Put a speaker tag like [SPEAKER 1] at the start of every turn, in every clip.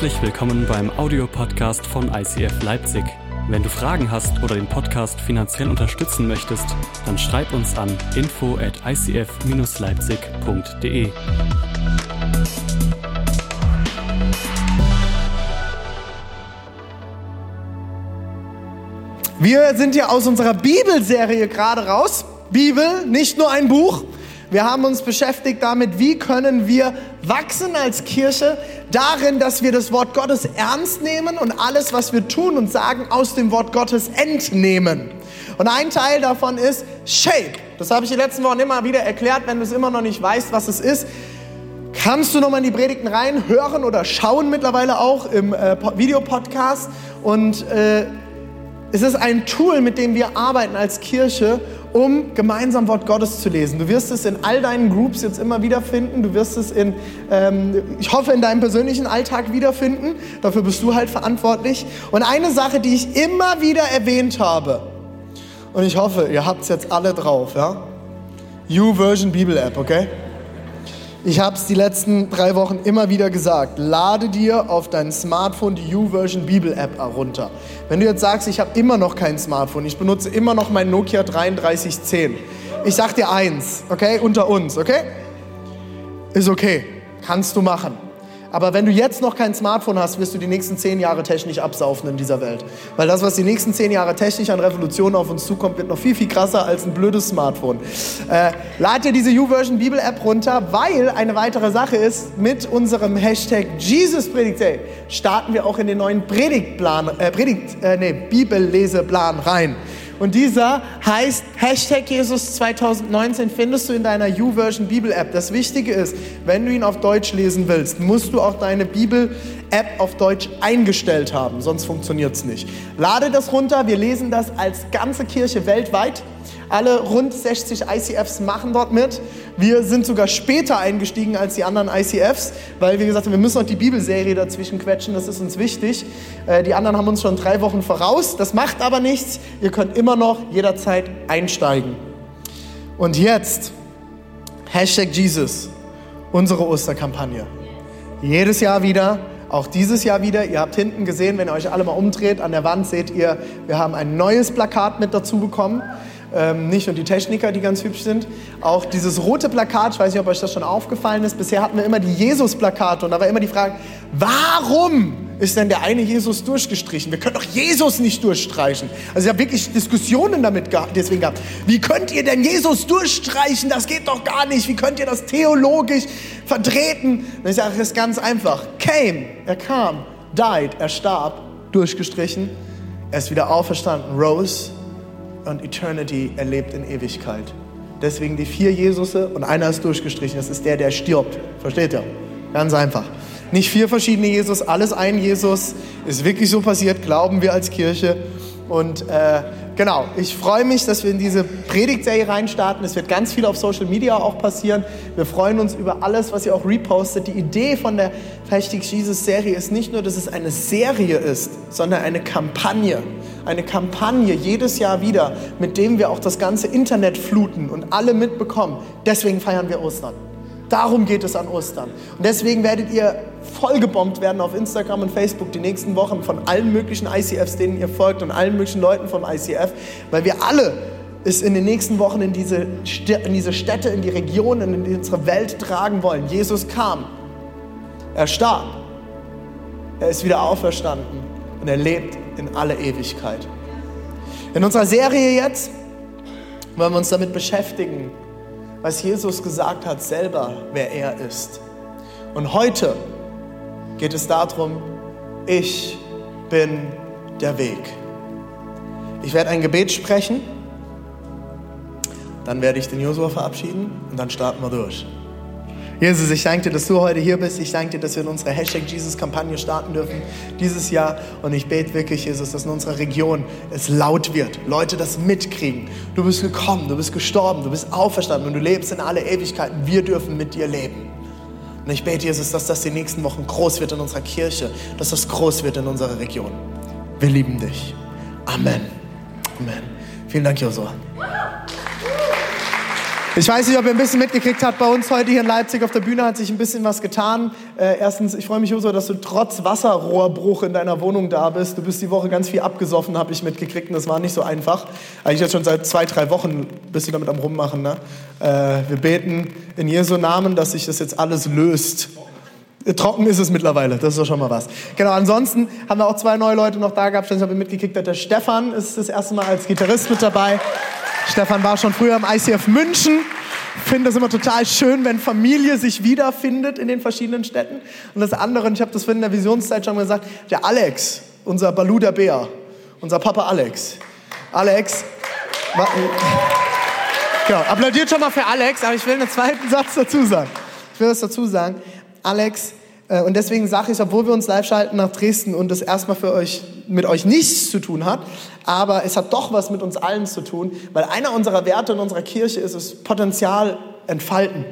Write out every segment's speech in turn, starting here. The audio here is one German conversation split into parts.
[SPEAKER 1] Herzlich willkommen beim Audiopodcast von ICF Leipzig. Wenn du Fragen hast oder den Podcast finanziell unterstützen möchtest, dann schreib uns an info at icf-leipzig.de.
[SPEAKER 2] Wir sind ja aus unserer Bibelserie gerade raus. Bibel, nicht nur ein Buch. Wir haben uns beschäftigt damit, wie können wir wachsen als Kirche darin, dass wir das Wort Gottes ernst nehmen und alles, was wir tun und sagen, aus dem Wort Gottes entnehmen. Und ein Teil davon ist Shape. Das habe ich die letzten Wochen immer wieder erklärt. Wenn du es immer noch nicht weißt, was es ist, kannst du nochmal in die Predigten rein hören oder schauen mittlerweile auch im äh, Videopodcast. Und äh, es ist ein Tool, mit dem wir arbeiten als Kirche, um gemeinsam Wort Gottes zu lesen. Du wirst es in all deinen Groups jetzt immer wieder finden. Du wirst es in, ähm, ich hoffe, in deinem persönlichen Alltag wiederfinden. Dafür bist du halt verantwortlich. Und eine Sache, die ich immer wieder erwähnt habe, und ich hoffe, ihr habt es jetzt alle drauf, ja? YouVersion Bibel App, okay? Ich habe es die letzten drei Wochen immer wieder gesagt. Lade dir auf dein Smartphone die YouVersion Bibel App herunter. Wenn du jetzt sagst, ich habe immer noch kein Smartphone, ich benutze immer noch mein Nokia 3310. Ich sag dir eins, okay, unter uns, okay? Ist okay, kannst du machen. Aber wenn du jetzt noch kein Smartphone hast, wirst du die nächsten zehn Jahre technisch absaufen in dieser Welt. Weil das, was die nächsten zehn Jahre technisch an Revolution auf uns zukommt, wird noch viel, viel krasser als ein blödes Smartphone. Äh, lad dir diese YouVersion Bibel App runter, weil eine weitere Sache ist, mit unserem Hashtag Jesus Predigt Day starten wir auch in den neuen Predigtplan, äh, Predigt, äh, nee, Bibelleseplan rein. Und dieser heißt Hashtag Jesus 2019 findest du in deiner YouVersion Bibel App. Das Wichtige ist, wenn du ihn auf Deutsch lesen willst, musst du auch deine Bibel App auf Deutsch eingestellt haben, sonst funktioniert es nicht. Lade das runter, wir lesen das als ganze Kirche weltweit. Alle rund 60 ICFs machen dort mit. Wir sind sogar später eingestiegen als die anderen ICFs, weil wir gesagt haben, wir müssen noch die Bibelserie dazwischen quetschen, das ist uns wichtig. Äh, die anderen haben uns schon drei Wochen voraus, das macht aber nichts. Ihr könnt immer noch jederzeit einsteigen. Und jetzt, Hashtag Jesus, unsere Osterkampagne. Jedes Jahr wieder, auch dieses Jahr wieder. Ihr habt hinten gesehen, wenn ihr euch alle mal umdreht, an der Wand seht ihr, wir haben ein neues Plakat mit dazu bekommen. Ähm, nicht nur die Techniker, die ganz hübsch sind, auch dieses rote Plakat, ich weiß nicht, ob euch das schon aufgefallen ist, bisher hatten wir immer die Jesus-Plakate und da war immer die Frage, warum ist denn der eine Jesus durchgestrichen? Wir können doch Jesus nicht durchstreichen. Also ich habe wirklich Diskussionen damit gehabt, deswegen gehabt. Wie könnt ihr denn Jesus durchstreichen? Das geht doch gar nicht. Wie könnt ihr das theologisch vertreten? Und ich sage, das ist ganz einfach. Came, er kam, died, er starb, durchgestrichen, er ist wieder auferstanden, rose, und Eternity erlebt in Ewigkeit. Deswegen die vier Jesusse und einer ist durchgestrichen. Das ist der, der stirbt. Versteht ihr? Ganz einfach. Nicht vier verschiedene Jesus, alles ein Jesus. Ist wirklich so passiert, glauben wir als Kirche. Und äh, genau, ich freue mich, dass wir in diese Predigtserie reinstarten. Es wird ganz viel auf Social Media auch passieren. Wir freuen uns über alles, was ihr auch repostet. Die Idee von der Hashtag Jesus Serie ist nicht nur, dass es eine Serie ist, sondern eine Kampagne. Eine Kampagne jedes Jahr wieder, mit dem wir auch das ganze Internet fluten und alle mitbekommen. Deswegen feiern wir Ostern. Darum geht es an Ostern. Und deswegen werdet ihr vollgebombt werden auf Instagram und Facebook die nächsten Wochen von allen möglichen ICFs, denen ihr folgt und allen möglichen Leuten vom ICF, weil wir alle es in den nächsten Wochen in diese, in diese Städte, in die Regionen, in unsere Welt tragen wollen. Jesus kam, er starb, er ist wieder auferstanden und er lebt in alle Ewigkeit. In unserer Serie jetzt wollen wir uns damit beschäftigen, was Jesus gesagt hat selber, wer er ist. Und heute geht es darum, ich bin der Weg. Ich werde ein Gebet sprechen, dann werde ich den Josua verabschieden und dann starten wir durch. Jesus, ich danke dir, dass du heute hier bist. Ich danke dir, dass wir in unsere Hashtag Jesus-Kampagne starten dürfen dieses Jahr. Und ich bete wirklich, Jesus, dass in unserer Region es laut wird. Leute das mitkriegen. Du bist gekommen, du bist gestorben, du bist auferstanden und du lebst in alle Ewigkeiten. Wir dürfen mit dir leben. Und ich bete, Jesus, dass das die nächsten Wochen groß wird in unserer Kirche, dass das groß wird in unserer Region. Wir lieben dich. Amen. Amen. Vielen Dank, Josua. Ich weiß nicht, ob ihr ein bisschen mitgekriegt habt, bei uns heute hier in Leipzig auf der Bühne hat sich ein bisschen was getan. Äh, erstens, ich freue mich, Joso, dass du trotz Wasserrohrbruch in deiner Wohnung da bist. Du bist die Woche ganz viel abgesoffen, habe ich mitgekriegt und das war nicht so einfach. Eigentlich jetzt schon seit zwei, drei Wochen bist du damit am Rummachen. Ne? Äh, wir beten in Jesu Namen, dass sich das jetzt alles löst. Trocken ist es mittlerweile, das ist doch schon mal was. Genau, ansonsten haben wir auch zwei neue Leute noch da gehabt. Ich habe mitgekriegt, der Stefan ist das erste Mal als Gitarrist mit dabei. Stefan war schon früher im ICF München. Ich finde das immer total schön, wenn Familie sich wiederfindet in den verschiedenen Städten. Und das andere, und ich habe das vorhin in der Visionszeit schon gesagt, der Alex, unser Baluda Bär, unser Papa Alex. Alex, genau, applaudiert schon mal für Alex, aber ich will einen zweiten Satz dazu sagen. Ich will was dazu sagen. Alex und deswegen sage ich, obwohl wir uns live schalten nach Dresden und das erstmal für euch, mit euch nichts zu tun hat, aber es hat doch was mit uns allen zu tun, weil einer unserer Werte in unserer Kirche ist es Potenzial entfalten.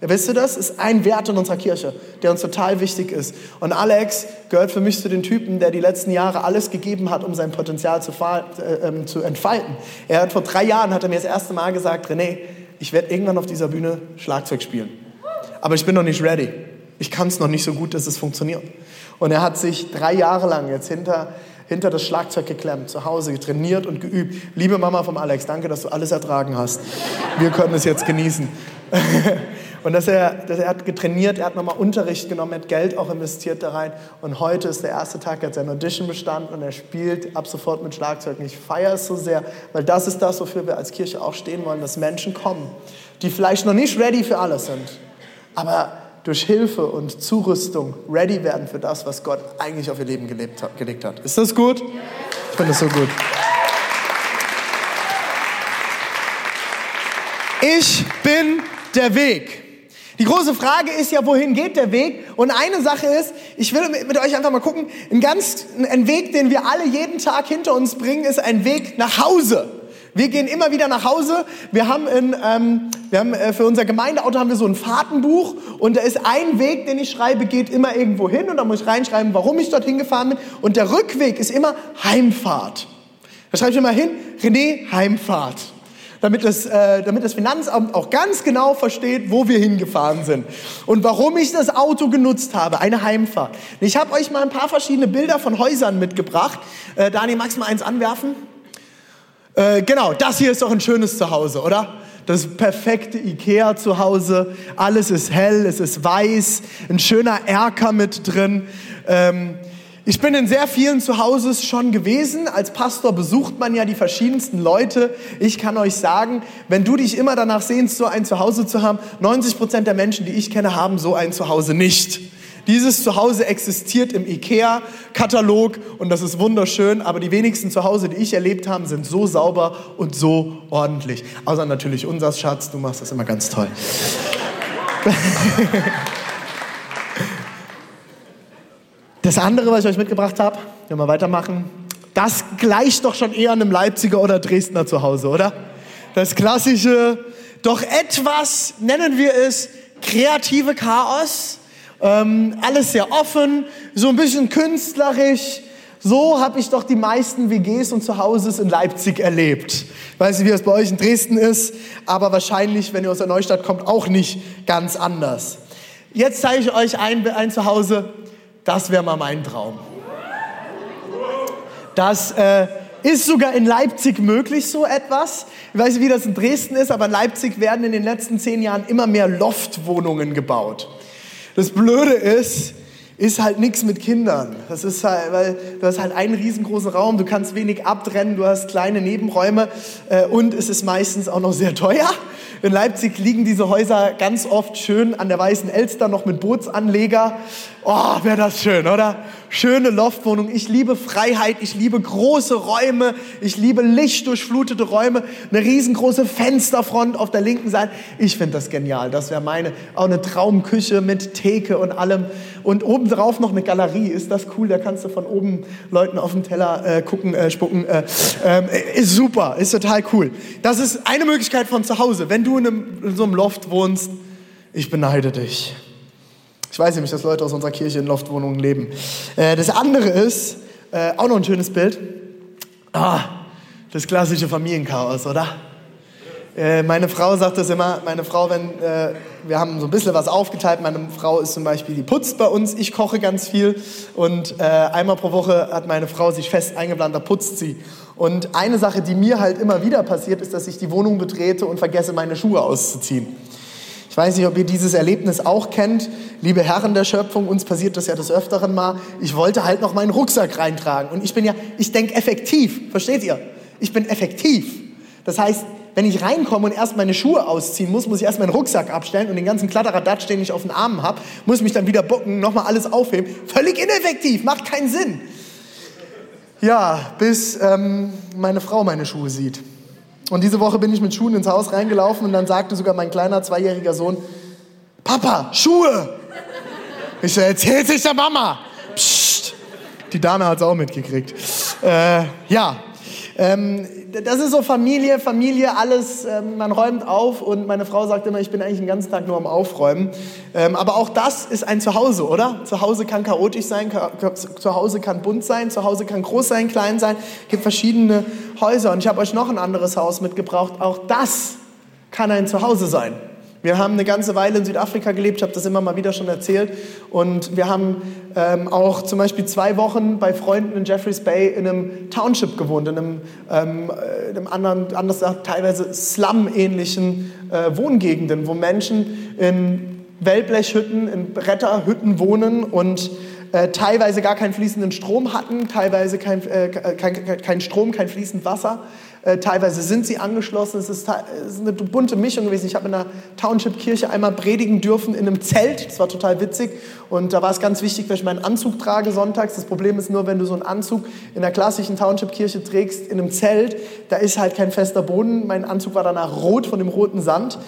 [SPEAKER 2] Ja, wisst ihr das? Ist ein Wert in unserer Kirche, der uns total wichtig ist. Und Alex gehört für mich zu den Typen, der die letzten Jahre alles gegeben hat, um sein Potenzial zu, äh, äh, zu entfalten. Er hat vor drei Jahren, hat er mir das erste Mal gesagt, René, ich werde irgendwann auf dieser Bühne Schlagzeug spielen. Aber ich bin noch nicht ready. Ich kann es noch nicht so gut, dass es funktioniert. Und er hat sich drei Jahre lang jetzt hinter, hinter das Schlagzeug geklemmt, zu Hause trainiert und geübt. Liebe Mama vom Alex, danke, dass du alles ertragen hast. Wir können es jetzt genießen. Und dass er, dass er hat getrainiert, er hat nochmal Unterricht genommen, er hat Geld auch investiert da rein. Und heute ist der erste Tag, er hat seine Audition bestanden und er spielt ab sofort mit Schlagzeug. Und ich feiere es so sehr, weil das ist das, wofür wir als Kirche auch stehen wollen, dass Menschen kommen, die vielleicht noch nicht ready für alles sind, aber durch Hilfe und Zurüstung ready werden für das, was Gott eigentlich auf ihr Leben gelebt gelegt hat. Ist das gut? Ich finde das so gut. Ich bin der Weg. Die große Frage ist ja, wohin geht der Weg? Und eine Sache ist, ich will mit euch einfach mal gucken, ein ganz, ein Weg, den wir alle jeden Tag hinter uns bringen, ist ein Weg nach Hause. Wir gehen immer wieder nach Hause. Wir haben, in, ähm, wir haben äh, für unser Gemeindeauto haben wir so ein Fahrtenbuch und da ist ein Weg, den ich schreibe, geht immer irgendwo hin und da muss ich reinschreiben, warum ich dorthin gefahren bin. Und der Rückweg ist immer Heimfahrt. Da schreibe ich immer hin, René, Heimfahrt. Damit das, äh, damit das Finanzamt auch ganz genau versteht, wo wir hingefahren sind und warum ich das Auto genutzt habe, eine Heimfahrt. Ich habe euch mal ein paar verschiedene Bilder von Häusern mitgebracht. Äh, Dani, magst du mal eins anwerfen? Äh, genau, das hier ist doch ein schönes Zuhause, oder? Das perfekte Ikea-Zuhause. Alles ist hell, es ist weiß, ein schöner Erker mit drin. Ähm, ich bin in sehr vielen Zuhauses schon gewesen. Als Pastor besucht man ja die verschiedensten Leute. Ich kann euch sagen, wenn du dich immer danach sehnst, so ein Zuhause zu haben, 90 Prozent der Menschen, die ich kenne, haben so ein Zuhause nicht. Dieses Zuhause existiert im IKEA-Katalog und das ist wunderschön, aber die wenigsten Zuhause, die ich erlebt habe, sind so sauber und so ordentlich. Außer natürlich unser Schatz, du machst das immer ganz toll. Das andere, was ich euch mitgebracht habe, wenn wir weitermachen, das gleicht doch schon eher einem Leipziger oder Dresdner Zuhause, oder? Das klassische, doch etwas, nennen wir es, kreative Chaos ähm, alles sehr offen, so ein bisschen künstlerisch. So habe ich doch die meisten WGs und Zuhauses in Leipzig erlebt. Ich weiß nicht, wie das bei euch in Dresden ist, aber wahrscheinlich, wenn ihr aus der Neustadt kommt, auch nicht ganz anders. Jetzt zeige ich euch ein, ein Zuhause, das wäre mal mein Traum. Das äh, ist sogar in Leipzig möglich, so etwas. Ich weiß nicht, wie das in Dresden ist, aber in Leipzig werden in den letzten zehn Jahren immer mehr Loftwohnungen gebaut. Das Blöde ist, ist halt nichts mit Kindern. Das ist halt, weil du hast halt einen riesengroßen Raum, du kannst wenig abtrennen, du hast kleine Nebenräume äh, und es ist meistens auch noch sehr teuer. In Leipzig liegen diese Häuser ganz oft schön an der Weißen Elster noch mit Bootsanleger. Oh, wäre das schön, oder? Schöne Loftwohnung. Ich liebe Freiheit, ich liebe große Räume, ich liebe lichtdurchflutete Räume, eine riesengroße Fensterfront auf der linken Seite. Ich finde das genial. Das wäre meine, auch eine Traumküche mit Theke und allem. Und obendrauf noch eine Galerie. Ist das cool? Da kannst du von oben Leuten auf den Teller äh, gucken, äh, spucken. Äh, äh, ist super, ist total cool. Das ist eine Möglichkeit von zu Hause. Wenn du in, einem, in so einem Loft wohnst, ich beneide dich. Ich weiß nämlich, dass Leute aus unserer Kirche in Loftwohnungen leben. Äh, das andere ist, äh, auch noch ein schönes Bild, ah, das klassische Familienchaos, oder? Äh, meine Frau sagt das immer, meine Frau, wenn äh, wir haben so ein bisschen was aufgeteilt, meine Frau ist zum Beispiel, die putzt bei uns, ich koche ganz viel und äh, einmal pro Woche hat meine Frau sich fest eingeplant, da putzt sie. Und eine Sache, die mir halt immer wieder passiert, ist, dass ich die Wohnung betrete und vergesse, meine Schuhe auszuziehen. Weiß nicht, ob ihr dieses Erlebnis auch kennt. Liebe Herren der Schöpfung, uns passiert das ja des Öfteren mal. Ich wollte halt noch meinen Rucksack reintragen. Und ich bin ja, ich denke effektiv. Versteht ihr? Ich bin effektiv. Das heißt, wenn ich reinkomme und erst meine Schuhe ausziehen muss, muss ich erst meinen Rucksack abstellen und den ganzen Kladderadatsch, den ich auf den Armen habe, muss mich dann wieder bucken, nochmal alles aufheben. Völlig ineffektiv, macht keinen Sinn. Ja, bis ähm, meine Frau meine Schuhe sieht. Und diese Woche bin ich mit Schuhen ins Haus reingelaufen und dann sagte sogar mein kleiner zweijähriger Sohn, Papa, Schuhe! Ich so, erzähl sich der Mama. Psst. Die Dame hat es auch mitgekriegt. Äh, ja, ähm, das ist so Familie, Familie, alles, ähm, man räumt auf und meine Frau sagt immer, ich bin eigentlich den ganzen Tag nur am Aufräumen. Ähm, aber auch das ist ein Zuhause, oder? Zuhause kann chaotisch sein, zu Hause kann bunt sein, zu Hause kann groß sein, klein sein. Es gibt verschiedene Häuser und ich habe euch noch ein anderes Haus mitgebracht. Auch das kann ein Zuhause sein. Wir haben eine ganze Weile in Südafrika gelebt, ich habe das immer mal wieder schon erzählt. Und wir haben ähm, auch zum Beispiel zwei Wochen bei Freunden in Jeffreys Bay in einem Township gewohnt, in einem, ähm, äh, in einem anderen, anders gesagt, teilweise Slum-ähnlichen äh, Wohngegenden, wo Menschen in Wellblechhütten, in Bretterhütten wohnen und äh, teilweise gar keinen fließenden Strom hatten, teilweise kein, äh, kein, kein Strom, kein fließend Wasser. Äh, teilweise sind sie angeschlossen. Es ist, es ist eine bunte Mischung gewesen. Ich habe in der Township-Kirche einmal predigen dürfen in einem Zelt. Das war total witzig. Und da war es ganz wichtig, dass ich meinen Anzug trage sonntags. Das Problem ist nur, wenn du so einen Anzug in der klassischen Township-Kirche trägst, in einem Zelt, da ist halt kein fester Boden. Mein Anzug war danach rot von dem roten Sand.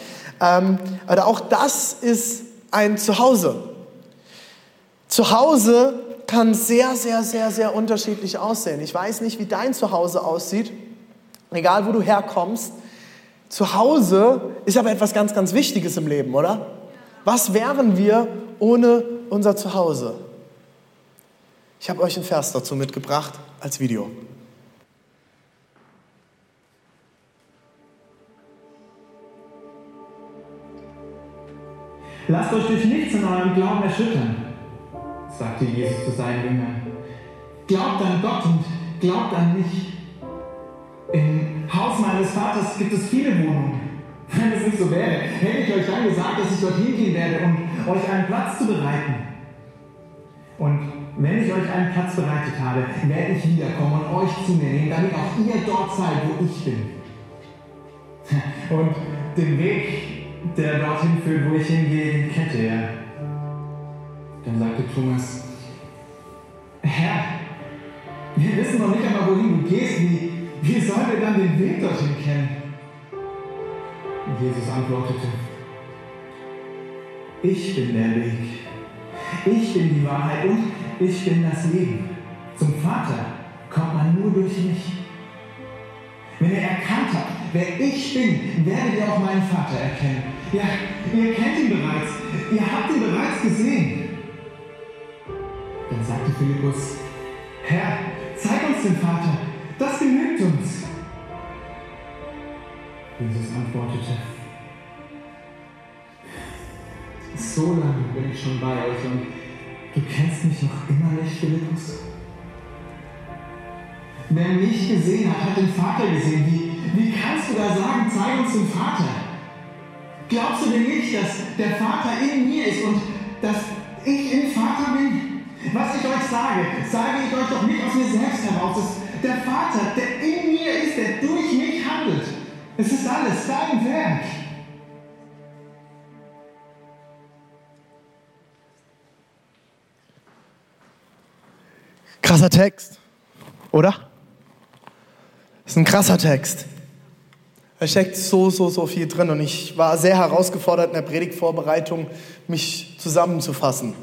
[SPEAKER 2] Ähm, aber auch das ist ein Zuhause. Zuhause kann sehr, sehr, sehr, sehr unterschiedlich aussehen. Ich weiß nicht, wie dein Zuhause aussieht egal wo du herkommst, zu Hause ist aber etwas ganz, ganz Wichtiges im Leben, oder? Was wären wir ohne unser Zuhause? Ich habe euch einen Vers dazu mitgebracht als Video.
[SPEAKER 3] Lasst euch durch nichts in eurem Glauben erschüttern, sagte Jesus zu seinen Jüngern. Glaubt an Gott und glaubt an mich. Im Haus meines Vaters gibt es viele Wohnungen. Wenn es nicht so wäre, hätte ich euch dann gesagt, dass ich dorthin gehen werde, um euch einen Platz zu bereiten. Und wenn ich euch einen Platz bereitet habe, werde ich wiederkommen und euch zu mir nehmen, damit auch ihr dort seid, wo ich bin. Und den Weg, der dorthin führt, wo ich hingehe, kennt ihr. Dann sagte Thomas, Herr, wir wissen noch nicht einmal, wohin du gehst, wie wie sollen wir dann den Weg dorthin kennen? Jesus antwortete, ich bin der Weg, ich bin die Wahrheit und ich bin das Leben. Zum Vater kommt man nur durch mich. Wenn ihr erkannt habt, wer ich bin, werdet ihr auch meinen Vater erkennen. Ja, ihr kennt ihn bereits, ihr habt ihn bereits gesehen. Dann sagte Philippus, Herr, zeig uns den Vater, das genügt uns. Jesus antwortete, so lange bin ich schon bei euch und du kennst mich noch immer nicht, Philippus. Wer mich gesehen hat, hat den Vater gesehen. Wie, wie kannst du da sagen, zeig uns den Vater? Glaubst du denn nicht, dass der Vater in mir ist und dass ich im Vater bin? Was ich euch sage, sage ich euch doch nicht aus mir selbst heraus. Es der Vater, der in mir ist, der durch mich handelt. Es ist alles sein Werk.
[SPEAKER 2] Krasser Text, oder? Das ist ein krasser Text. Da steckt so, so, so viel drin und ich war sehr herausgefordert in der Predigtvorbereitung, mich zusammenzufassen.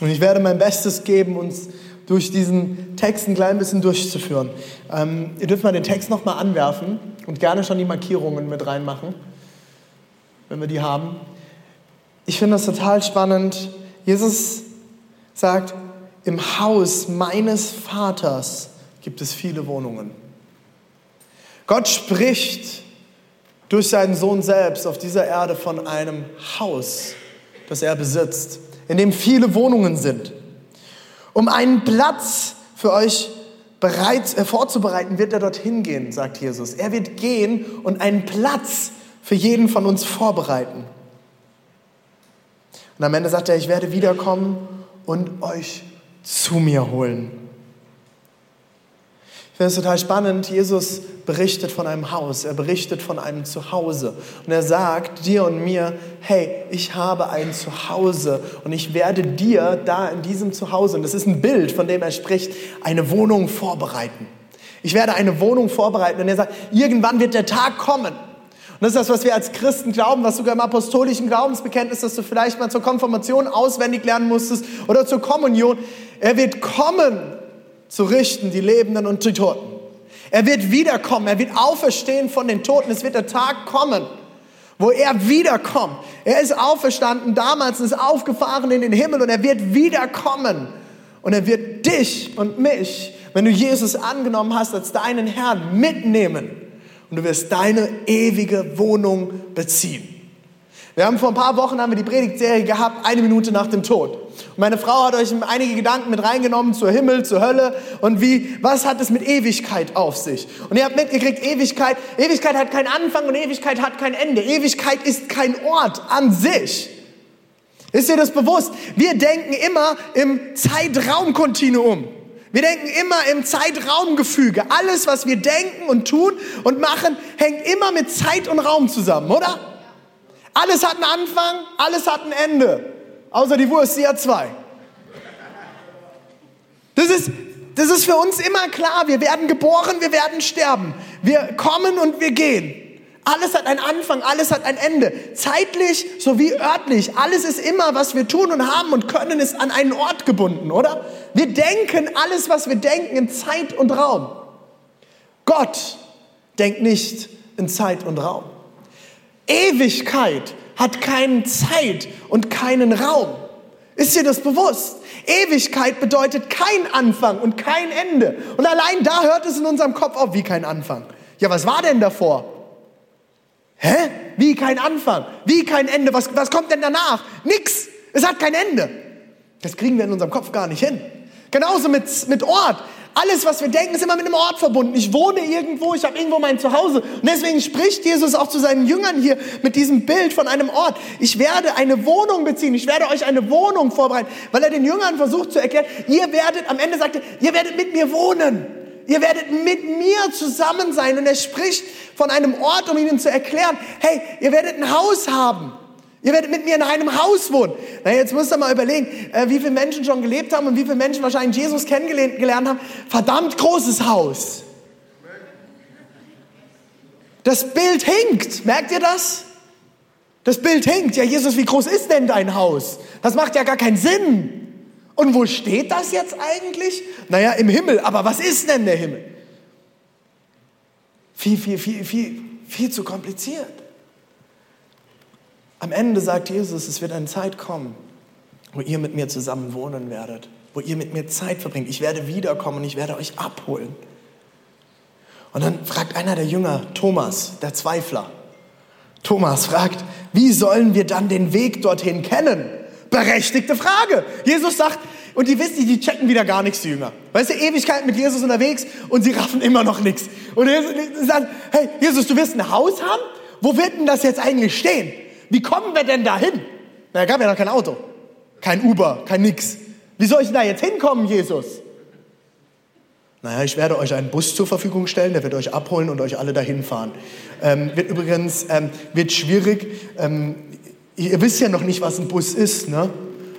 [SPEAKER 2] Und ich werde mein Bestes geben, uns durch diesen Text ein klein bisschen durchzuführen. Ähm, ihr dürft mal den Text nochmal anwerfen und gerne schon die Markierungen mit reinmachen, wenn wir die haben. Ich finde das total spannend. Jesus sagt, im Haus meines Vaters gibt es viele Wohnungen. Gott spricht durch seinen Sohn selbst auf dieser Erde von einem Haus, das er besitzt, in dem viele Wohnungen sind. Um einen Platz für euch bereit, äh, vorzubereiten, wird er dorthin gehen, sagt Jesus. Er wird gehen und einen Platz für jeden von uns vorbereiten. Und am Ende sagt er, ich werde wiederkommen und euch zu mir holen. Finde es total spannend. Jesus berichtet von einem Haus, er berichtet von einem Zuhause. Und er sagt dir und mir, hey, ich habe ein Zuhause und ich werde dir da in diesem Zuhause, und das ist ein Bild, von dem er spricht, eine Wohnung vorbereiten. Ich werde eine Wohnung vorbereiten. Und er sagt, irgendwann wird der Tag kommen. Und das ist das, was wir als Christen glauben, was sogar im apostolischen Glaubensbekenntnis, dass du vielleicht mal zur Konfirmation auswendig lernen musstest oder zur Kommunion. Er wird kommen zu richten, die Lebenden und die Toten. Er wird wiederkommen, er wird auferstehen von den Toten. Es wird der Tag kommen, wo er wiederkommt. Er ist auferstanden damals, ist aufgefahren in den Himmel und er wird wiederkommen. Und er wird dich und mich, wenn du Jesus angenommen hast als deinen Herrn, mitnehmen. Und du wirst deine ewige Wohnung beziehen. Wir haben vor ein paar Wochen haben wir die Predigtserie gehabt, eine Minute nach dem Tod. Und meine Frau hat euch einige Gedanken mit reingenommen zur Himmel, zur Hölle und wie, was hat es mit Ewigkeit auf sich? Und ihr habt mitgekriegt, Ewigkeit, Ewigkeit hat keinen Anfang und Ewigkeit hat kein Ende. Ewigkeit ist kein Ort an sich. Ist dir das bewusst? Wir denken immer im Zeitraumkontinuum. Wir denken immer im Zeitraumgefüge. Alles, was wir denken und tun und machen, hängt immer mit Zeit und Raum zusammen, oder? Alles hat einen Anfang, alles hat ein Ende. Außer die Wurst, die hat zwei. Das ist, das ist für uns immer klar. Wir werden geboren, wir werden sterben. Wir kommen und wir gehen. Alles hat einen Anfang, alles hat ein Ende. Zeitlich sowie örtlich. Alles ist immer, was wir tun und haben und können, ist an einen Ort gebunden, oder? Wir denken alles, was wir denken, in Zeit und Raum. Gott denkt nicht in Zeit und Raum. Ewigkeit hat keine Zeit und keinen Raum. Ist dir das bewusst? Ewigkeit bedeutet kein Anfang und kein Ende. Und allein da hört es in unserem Kopf auf, wie kein Anfang. Ja, was war denn davor? Hä? Wie kein Anfang? Wie kein Ende? Was, was kommt denn danach? Nix. Es hat kein Ende. Das kriegen wir in unserem Kopf gar nicht hin. Genauso mit, mit Ort. Alles, was wir denken, ist immer mit einem Ort verbunden. Ich wohne irgendwo, ich habe irgendwo mein Zuhause. Und deswegen spricht Jesus auch zu seinen Jüngern hier mit diesem Bild von einem Ort. Ich werde eine Wohnung beziehen, ich werde euch eine Wohnung vorbereiten, weil er den Jüngern versucht zu erklären, ihr werdet, am Ende sagt er, ihr werdet mit mir wohnen. Ihr werdet mit mir zusammen sein. Und er spricht von einem Ort, um ihnen zu erklären, hey, ihr werdet ein Haus haben. Ihr werdet mit mir in einem Haus wohnen. Na, jetzt müsst ihr mal überlegen, äh, wie viele Menschen schon gelebt haben und wie viele Menschen wahrscheinlich Jesus kennengelernt haben. Verdammt großes Haus. Das Bild hinkt. Merkt ihr das? Das Bild hinkt. Ja, Jesus, wie groß ist denn dein Haus? Das macht ja gar keinen Sinn. Und wo steht das jetzt eigentlich? Naja, im Himmel. Aber was ist denn der Himmel? Viel, viel, viel, viel, viel zu kompliziert. Am Ende sagt Jesus, es wird eine Zeit kommen, wo ihr mit mir zusammen wohnen werdet, wo ihr mit mir Zeit verbringt. Ich werde wiederkommen und ich werde euch abholen. Und dann fragt einer der Jünger, Thomas, der Zweifler, Thomas fragt, wie sollen wir dann den Weg dorthin kennen? Berechtigte Frage. Jesus sagt, und die wissen, die checken wieder gar nichts, die Jünger. Weißt du, Ewigkeit mit Jesus unterwegs und sie raffen immer noch nichts. Und Jesus sagt, hey, Jesus, du wirst ein Haus haben? Wo wird denn das jetzt eigentlich stehen? Wie kommen wir denn da hin? Na, gab ja noch kein Auto, kein Uber, kein nix. Wie soll ich denn da jetzt hinkommen, Jesus? Naja, ich werde euch einen Bus zur Verfügung stellen, der wird euch abholen und euch alle dahin fahren. Ähm, wird übrigens, ähm, wird schwierig. Ähm, ihr wisst ja noch nicht, was ein Bus ist, ne?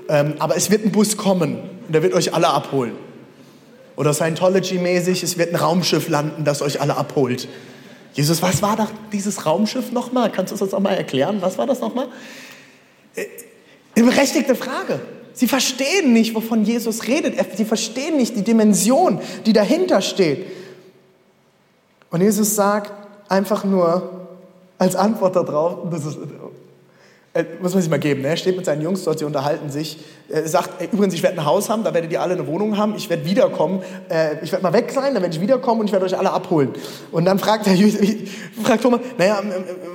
[SPEAKER 2] Ähm, aber es wird ein Bus kommen und der wird euch alle abholen. Oder Scientology-mäßig, es wird ein Raumschiff landen, das euch alle abholt. Jesus, was war da dieses Raumschiff nochmal? Kannst du uns das nochmal erklären? Was war das nochmal? Äh, eine berechtigte Frage. Sie verstehen nicht, wovon Jesus redet. Sie verstehen nicht die Dimension, die dahinter steht. Und Jesus sagt einfach nur als Antwort darauf, das ist, äh, muss man sich mal geben. Ne? Er steht mit seinen Jungs dort, sie unterhalten sich. Er sagt, ey, übrigens, ich werde ein Haus haben, da werdet ihr alle eine Wohnung haben. Ich werde wiederkommen. Äh, ich werde mal weg sein, dann werde ich wiederkommen und ich werde euch alle abholen. Und dann fragt, der, fragt Thomas, naja,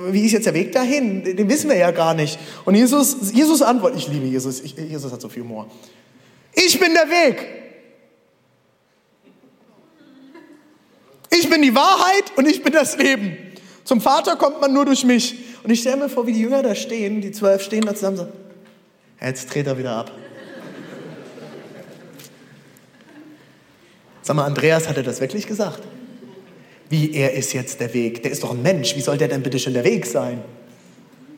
[SPEAKER 2] wie ist jetzt der Weg dahin? Den wissen wir ja gar nicht. Und Jesus, Jesus antwortet, ich liebe Jesus, ich, Jesus hat so viel Humor. Ich bin der Weg. Ich bin die Wahrheit und ich bin das Leben. Zum Vater kommt man nur durch mich. Und ich stelle mir vor, wie die Jünger da stehen, die zwölf stehen da zusammen so, jetzt dreht er wieder ab. Sag mal, Andreas, hat er das wirklich gesagt? Wie, er ist jetzt der Weg? Der ist doch ein Mensch. Wie soll der denn bitte schon der Weg sein?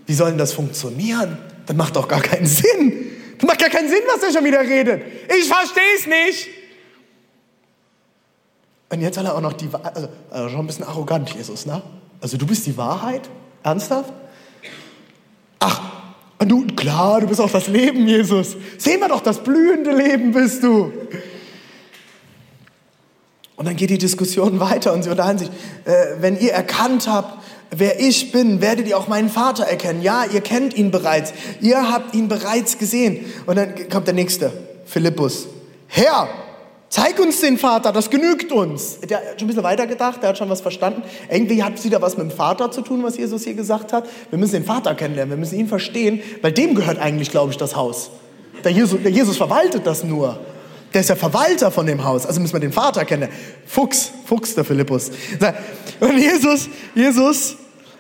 [SPEAKER 2] Wie soll denn das funktionieren? Das macht doch gar keinen Sinn. Das macht gar keinen Sinn, was er schon wieder redet. Ich verstehe es nicht. Und jetzt soll er auch noch die, also, also schon ein bisschen arrogant, Jesus, ne? Also du bist die Wahrheit? Ernsthaft? Ach, du, klar, du bist auch das Leben, Jesus. Sehen wir doch, das blühende Leben bist du. Und dann geht die Diskussion weiter und sie unterhalten sich. Äh, wenn ihr erkannt habt, wer ich bin, werdet ihr auch meinen Vater erkennen. Ja, ihr kennt ihn bereits. Ihr habt ihn bereits gesehen. Und dann kommt der nächste, Philippus. Herr, Zeig uns den Vater, das genügt uns. Der hat schon ein bisschen weitergedacht, der hat schon was verstanden. Irgendwie hat es wieder was mit dem Vater zu tun, was Jesus hier gesagt hat. Wir müssen den Vater kennenlernen, wir müssen ihn verstehen, weil dem gehört eigentlich, glaube ich, das Haus. Der Jesus, der Jesus verwaltet das nur. Der ist der Verwalter von dem Haus, also müssen wir den Vater kennen. Fuchs, Fuchs, der Philippus. Und Jesus, Jesus,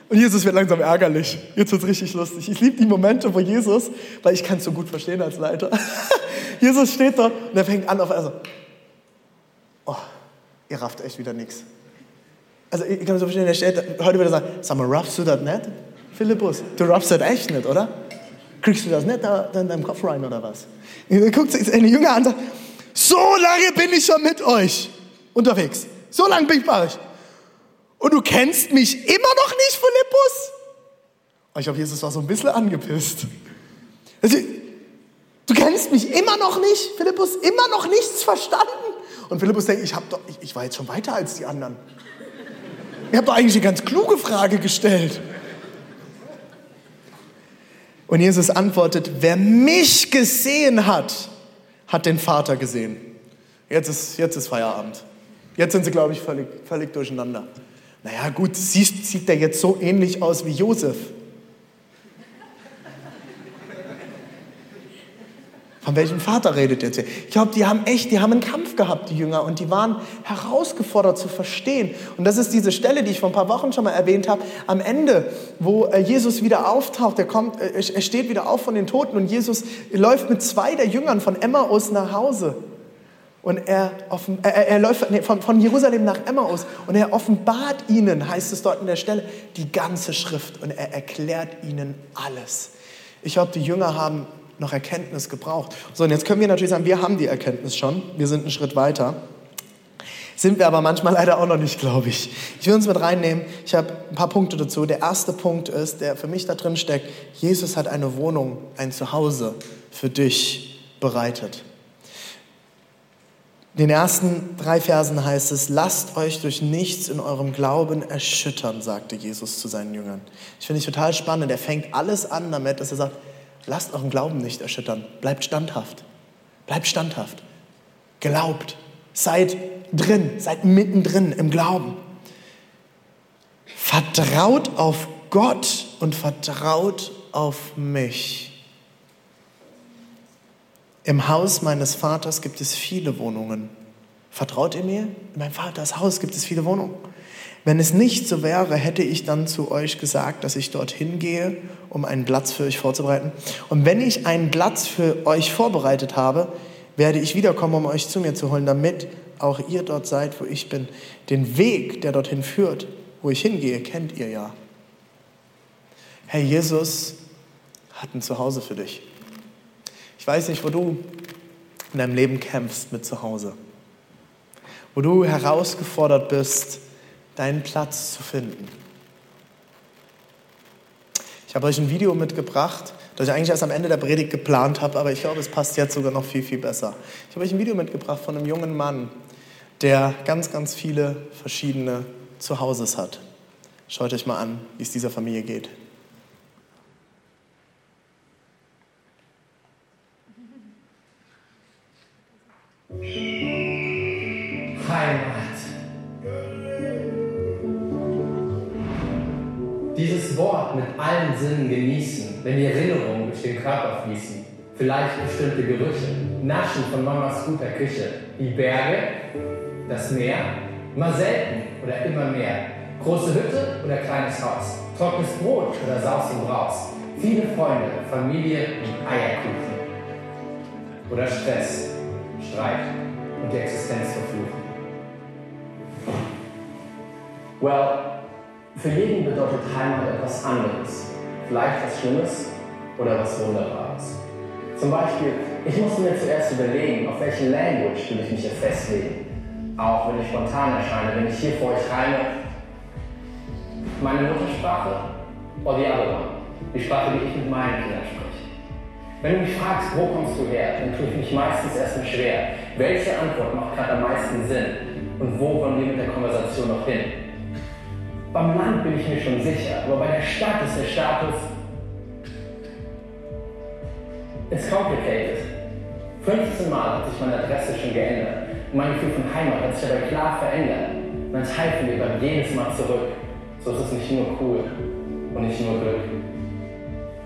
[SPEAKER 2] und Jesus wird langsam ärgerlich. Jetzt wird es richtig lustig. Ich liebe die Momente, wo Jesus, weil ich kann es so gut verstehen als Leiter. Jesus steht dort und er fängt an auf, also, ihr rafft echt wieder nichts. Also ich kann mir so verstehen, der steht heute wieder sagen, sag mal, raffst du das nicht, Philippus? Du raffst das echt nicht, oder? Kriegst du das nicht da in deinem Kopf rein, oder was? Er guckt sich eine Jünger an und sagt, so lange bin ich schon mit euch unterwegs. So lange bin ich bei euch. Und du kennst mich immer noch nicht, Philippus? Ich glaube, Jesus war so ein bisschen angepisst. Also, du kennst mich immer noch nicht, Philippus? Immer noch nichts verstanden? Und Philippus denkt, ich, doch, ich, ich war jetzt schon weiter als die anderen. Ihr habt doch eigentlich eine ganz kluge Frage gestellt. Und Jesus antwortet, wer mich gesehen hat, hat den Vater gesehen. Jetzt ist, jetzt ist Feierabend. Jetzt sind sie, glaube ich, völlig, völlig durcheinander. Naja, gut, sieht, sieht der jetzt so ähnlich aus wie Josef? Von welchem Vater redet ihr jetzt? Ich glaube, die haben echt, die haben einen Kampf gehabt, die Jünger, und die waren herausgefordert zu verstehen. Und das ist diese Stelle, die ich vor ein paar Wochen schon mal erwähnt habe, am Ende, wo äh, Jesus wieder auftaucht. Er, kommt, äh, er steht wieder auf von den Toten und Jesus läuft mit zwei der Jüngern von Emmaus nach Hause. Und er, offen, er, er läuft nee, von, von Jerusalem nach Emmaus und er offenbart ihnen, heißt es dort in der Stelle, die ganze Schrift und er erklärt ihnen alles. Ich glaube, die Jünger haben noch Erkenntnis gebraucht. So, und jetzt können wir natürlich sagen, wir haben die Erkenntnis schon, wir sind einen Schritt weiter. Sind wir aber manchmal leider auch noch nicht, glaube ich. Ich will uns mit reinnehmen. Ich habe ein paar Punkte dazu. Der erste Punkt ist, der für mich da drin steckt, Jesus hat eine Wohnung, ein Zuhause für dich bereitet. In den ersten drei Versen heißt es, lasst euch durch nichts in eurem Glauben erschüttern, sagte Jesus zu seinen Jüngern. Ich finde es total spannend. Er fängt alles an damit, dass er sagt, Lasst euren Glauben nicht erschüttern. Bleibt standhaft. Bleibt standhaft. Glaubt. Seid drin. Seid mittendrin im Glauben. Vertraut auf Gott und vertraut auf mich. Im Haus meines Vaters gibt es viele Wohnungen. Vertraut ihr mir? In meinem Vaters Haus gibt es viele Wohnungen. Wenn es nicht so wäre, hätte ich dann zu euch gesagt, dass ich dorthin gehe, um einen Platz für euch vorzubereiten. Und wenn ich einen Platz für euch vorbereitet habe, werde ich wiederkommen, um euch zu mir zu holen, damit auch ihr dort seid, wo ich bin. Den Weg, der dorthin führt, wo ich hingehe, kennt ihr ja. Herr Jesus hat ein Zuhause für dich. Ich weiß nicht, wo du in deinem Leben kämpfst mit Zuhause. Wo du herausgefordert bist, deinen Platz zu finden. Ich habe euch ein Video mitgebracht, das ich eigentlich erst am Ende der Predigt geplant habe, aber ich glaube, es passt jetzt sogar noch viel, viel besser. Ich habe euch ein Video mitgebracht von einem jungen Mann, der ganz, ganz viele verschiedene Zuhauses hat. Schaut euch mal an, wie es dieser Familie geht.
[SPEAKER 4] Hi. Dieses Wort mit allen Sinnen genießen, wenn die Erinnerungen durch den Körper fließen. Vielleicht bestimmte Gerüche, Naschen von Mamas guter Küche, die Berge, das Meer, mal selten oder immer mehr. Große Hütte oder kleines Haus, trockenes Brot oder Saus und Braus. Viele Freunde, Familie und Eierkuchen. Oder Stress, Streit und die Existenz verfluchen. Well, für jeden bedeutet Heimat etwas anderes. Vielleicht was Schlimmes oder was Wunderbares. Zum Beispiel, ich musste mir zuerst überlegen, auf welche Language will ich mich hier festlegen. Auch wenn ich spontan erscheine, wenn ich hier vor euch reime, meine Muttersprache oder die andere, die Sprache, die ich mit meinen Kindern spreche. Wenn du mich fragst, wo kommst du her, dann tue ich mich meistens erstmal schwer. Welche Antwort macht gerade am meisten Sinn? Und wo wollen wir mit der Konversation noch hin? Beim Land bin ich mir schon sicher, aber bei der Stadt ist der Status It's complicated. 15 Mal hat sich meine Adresse schon geändert und mein Gefühl von Heimat hat sich dabei klar verändert. Mein Teil findet beim jedes Mal zurück. So ist es nicht nur cool und nicht nur Glück.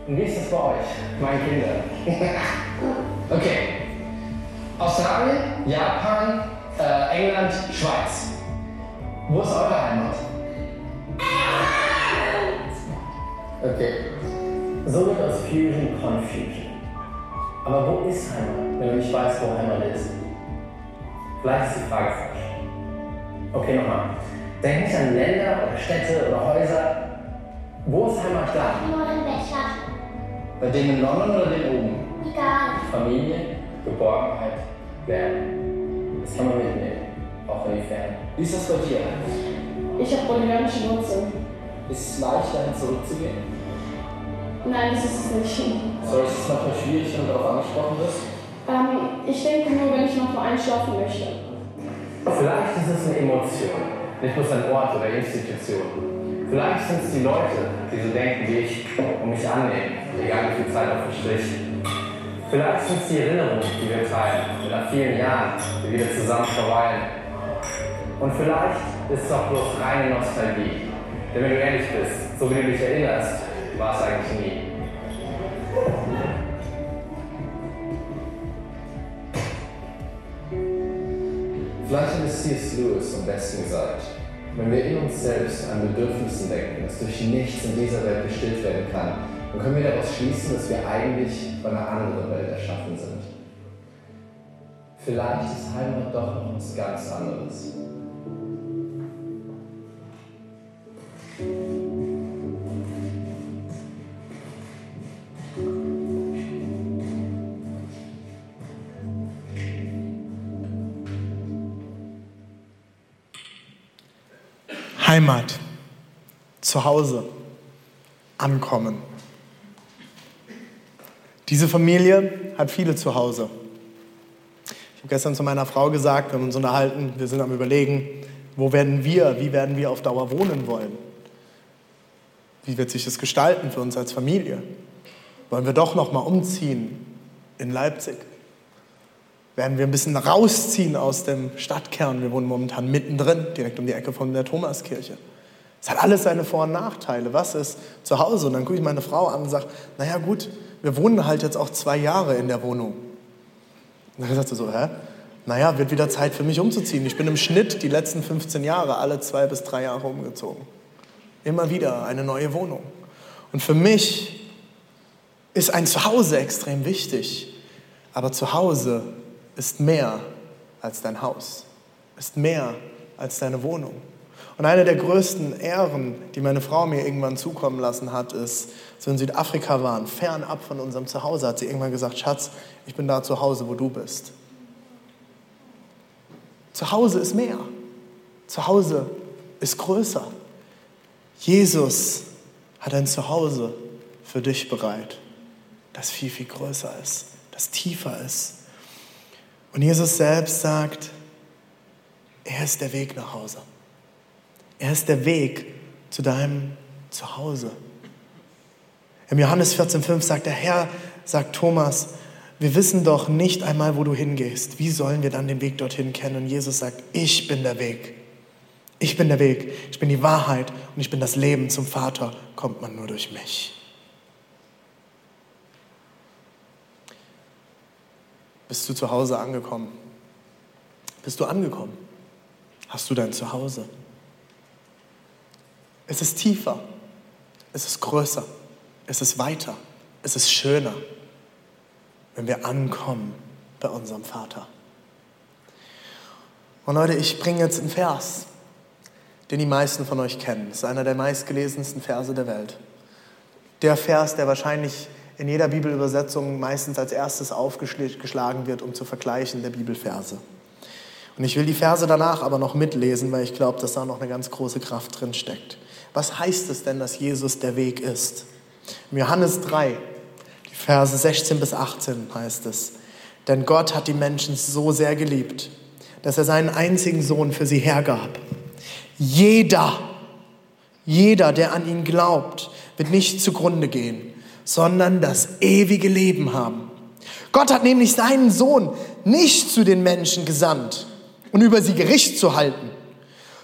[SPEAKER 4] Und wie ist das bei euch, meine Kinder? okay. Australien, Japan, äh, England, Schweiz. Wo ist eure Heimat? Okay. So wird aus Fusion Confusion. Aber wo ist Heimat, wenn du nicht weißt, wo Heimat ist? Vielleicht ist die Frage falsch. Okay, nochmal. Denk nicht an Länder oder Städte oder Häuser. Wo ist Heimat da?
[SPEAKER 5] Nur in Stadt.
[SPEAKER 4] Bei denen in London oder denen oben?
[SPEAKER 5] Egal.
[SPEAKER 4] Familie, Geborgenheit, Wärme. Das kann man mitnehmen, auch in die Ferne. Wie ist das bei dir?
[SPEAKER 6] Ich habe bolivianische Wurzeln.
[SPEAKER 4] Ist es leicht, dahin zurückzugehen?
[SPEAKER 6] Nein, das ist es nicht.
[SPEAKER 4] So, ist es manchmal schwierig, wenn du darauf angesprochen wirst?
[SPEAKER 6] Ähm, ich denke nur, wenn ich manchmal einschlafen möchte.
[SPEAKER 4] Vielleicht ist es eine Emotion, nicht bloß ein Ort oder Institution. Vielleicht sind es die Leute, die so denken wie ich und mich annehmen, egal wie viel Zeit auf dem Strich. Vielleicht sind es die Erinnerungen, die wir teilen, nach vielen Jahren, die wieder zusammen verweilen. Und vielleicht ist es auch bloß reine Nostalgie. Denn wenn du ehrlich bist, so wie du dich erinnerst, war es eigentlich nie. Vielleicht hat es C.S. Lewis am besten gesagt. Wenn wir in uns selbst an Bedürfnissen denken, das durch nichts in dieser Welt gestillt werden kann, dann können wir daraus schließen, dass wir eigentlich von einer anderen Welt erschaffen sind. Vielleicht ist Heimat doch noch was ganz anderes.
[SPEAKER 2] Heimat, Zuhause, Ankommen. Diese Familie hat viele Zuhause. Ich habe gestern zu meiner Frau gesagt, wir haben uns unterhalten, wir sind am Überlegen, wo werden wir, wie werden wir auf Dauer wohnen wollen? Wie wird sich das gestalten für uns als Familie? Wollen wir doch noch mal umziehen in Leipzig? Werden wir ein bisschen rausziehen aus dem Stadtkern? Wir wohnen momentan mittendrin, direkt um die Ecke von der Thomaskirche. Es hat alles seine Vor- und Nachteile. Was ist zu Hause? Und dann gucke ich meine Frau an und sage, naja gut, wir wohnen halt jetzt auch zwei Jahre in der Wohnung. Und dann sagt sie so, hä? Naja, wird wieder Zeit für mich umzuziehen. Ich bin im Schnitt die letzten 15 Jahre alle zwei bis drei Jahre umgezogen. Immer wieder eine neue Wohnung. Und für mich ist ein Zuhause extrem wichtig. Aber Zuhause ist mehr als dein Haus, ist mehr als deine Wohnung. Und eine der größten Ehren, die meine Frau mir irgendwann zukommen lassen hat, ist, als wir in Südafrika waren, fernab von unserem Zuhause, hat sie irgendwann gesagt, Schatz, ich bin da zu Hause, wo du bist. Zuhause ist mehr. Zuhause ist größer. Jesus hat ein Zuhause für dich bereit, das viel, viel größer ist, das tiefer ist. Und Jesus selbst sagt, er ist der Weg nach Hause. Er ist der Weg zu deinem Zuhause. Im Johannes 14,5 sagt der Herr, sagt Thomas, wir wissen doch nicht einmal, wo du hingehst. Wie sollen wir dann den Weg dorthin kennen? Und Jesus sagt, ich bin der Weg. Ich bin der Weg, ich bin die Wahrheit und ich bin das Leben. Zum Vater kommt man nur durch mich. Bist du zu Hause angekommen? Bist du angekommen? Hast du dein Zuhause? Es ist tiefer, es ist größer, es ist weiter, es ist schöner, wenn wir ankommen bei unserem Vater. Und Leute, ich bringe jetzt einen Vers, den die meisten von euch kennen. Das ist einer der meistgelesensten Verse der Welt. Der Vers, der wahrscheinlich in jeder Bibelübersetzung meistens als erstes aufgeschlagen wird, um zu vergleichen der Bibelverse. Und ich will die Verse danach aber noch mitlesen, weil ich glaube, dass da noch eine ganz große Kraft drin steckt. Was heißt es denn, dass Jesus der Weg ist? Im Johannes 3, die Verse 16 bis 18 heißt es, denn Gott hat die Menschen so sehr geliebt, dass er seinen einzigen Sohn für sie hergab. Jeder, jeder, der an ihn glaubt, wird nicht zugrunde gehen, sondern das ewige Leben haben. Gott hat nämlich seinen Sohn nicht zu den Menschen gesandt, um über sie Gericht zu halten,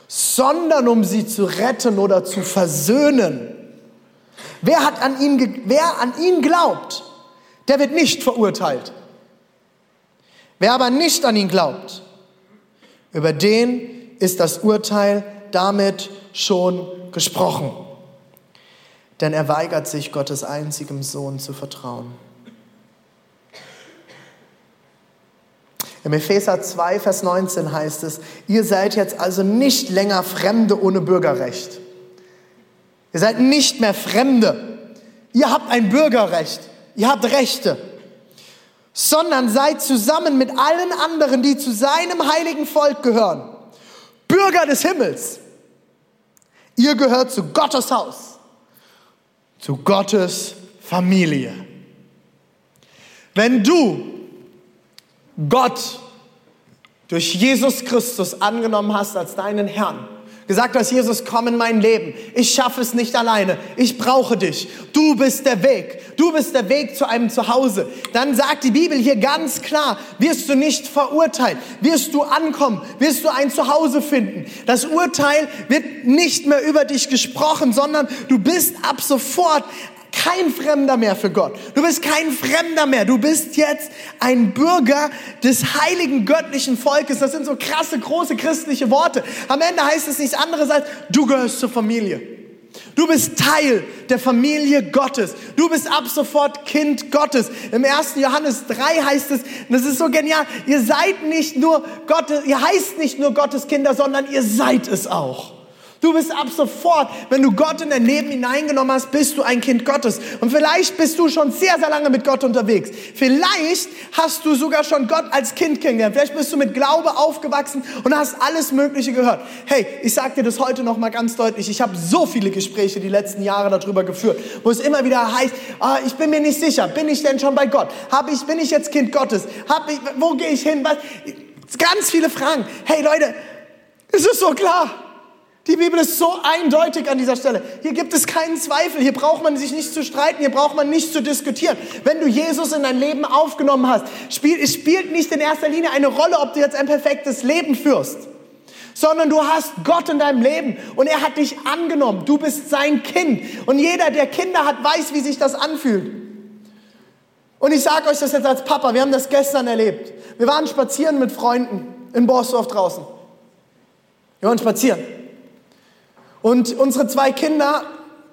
[SPEAKER 2] sondern um sie zu retten oder zu versöhnen. Wer, hat an ihn, wer an ihn glaubt, der wird nicht verurteilt. Wer aber nicht an ihn glaubt, über den ist das Urteil damit schon gesprochen. Denn er weigert sich, Gottes einzigem Sohn zu vertrauen. Im Epheser 2, Vers 19 heißt es, ihr seid jetzt also nicht länger Fremde ohne Bürgerrecht. Ihr seid nicht mehr Fremde. Ihr habt ein Bürgerrecht. Ihr habt Rechte. Sondern seid zusammen mit allen anderen, die zu seinem heiligen Volk gehören, Bürger des Himmels. Ihr gehört zu Gottes Haus, zu Gottes Familie. Wenn du Gott durch Jesus Christus angenommen hast als deinen Herrn, gesagt hast, Jesus, komm in mein Leben. Ich schaffe es nicht alleine. Ich brauche dich. Du bist der Weg. Du bist der Weg zu einem Zuhause. Dann sagt die Bibel hier ganz klar, wirst du nicht verurteilt. Wirst du ankommen. Wirst du ein Zuhause finden. Das Urteil wird nicht mehr über dich gesprochen, sondern du bist ab sofort kein Fremder mehr für Gott. Du bist kein Fremder mehr. Du bist jetzt ein Bürger des heiligen göttlichen Volkes. Das sind so krasse, große christliche Worte. Am Ende heißt es nichts anderes als, du gehörst zur Familie. Du bist Teil der Familie Gottes. Du bist ab sofort Kind Gottes. Im 1. Johannes 3 heißt es, das ist so genial, ihr seid nicht nur Gottes, ihr heißt nicht nur Gottes Kinder, sondern ihr seid es auch. Du bist ab sofort, wenn du Gott in dein Leben hineingenommen hast, bist du ein Kind Gottes. Und vielleicht bist du schon sehr, sehr lange mit Gott unterwegs. Vielleicht hast du sogar schon Gott als Kind kennengelernt. Vielleicht bist du mit Glaube aufgewachsen und hast alles Mögliche gehört. Hey, ich sag dir das heute noch mal ganz deutlich. Ich habe so viele Gespräche die letzten Jahre darüber geführt, wo es immer wieder heißt, ah, ich bin mir nicht sicher, bin ich denn schon bei Gott? Hab ich, bin ich jetzt Kind Gottes? Hab ich, wo gehe ich hin? Was? Ganz viele Fragen. Hey Leute, es ist so klar. Die Bibel ist so eindeutig an dieser Stelle. Hier gibt es keinen Zweifel. Hier braucht man sich nicht zu streiten. Hier braucht man nicht zu diskutieren. Wenn du Jesus in dein Leben aufgenommen hast, spielt, es spielt nicht in erster Linie eine Rolle, ob du jetzt ein perfektes Leben führst, sondern du hast Gott in deinem Leben und er hat dich angenommen. Du bist sein Kind. Und jeder, der Kinder hat, weiß, wie sich das anfühlt. Und ich sage euch das jetzt als Papa. Wir haben das gestern erlebt. Wir waren spazieren mit Freunden in Borsdorf draußen. Wir waren spazieren. Und unsere zwei Kinder,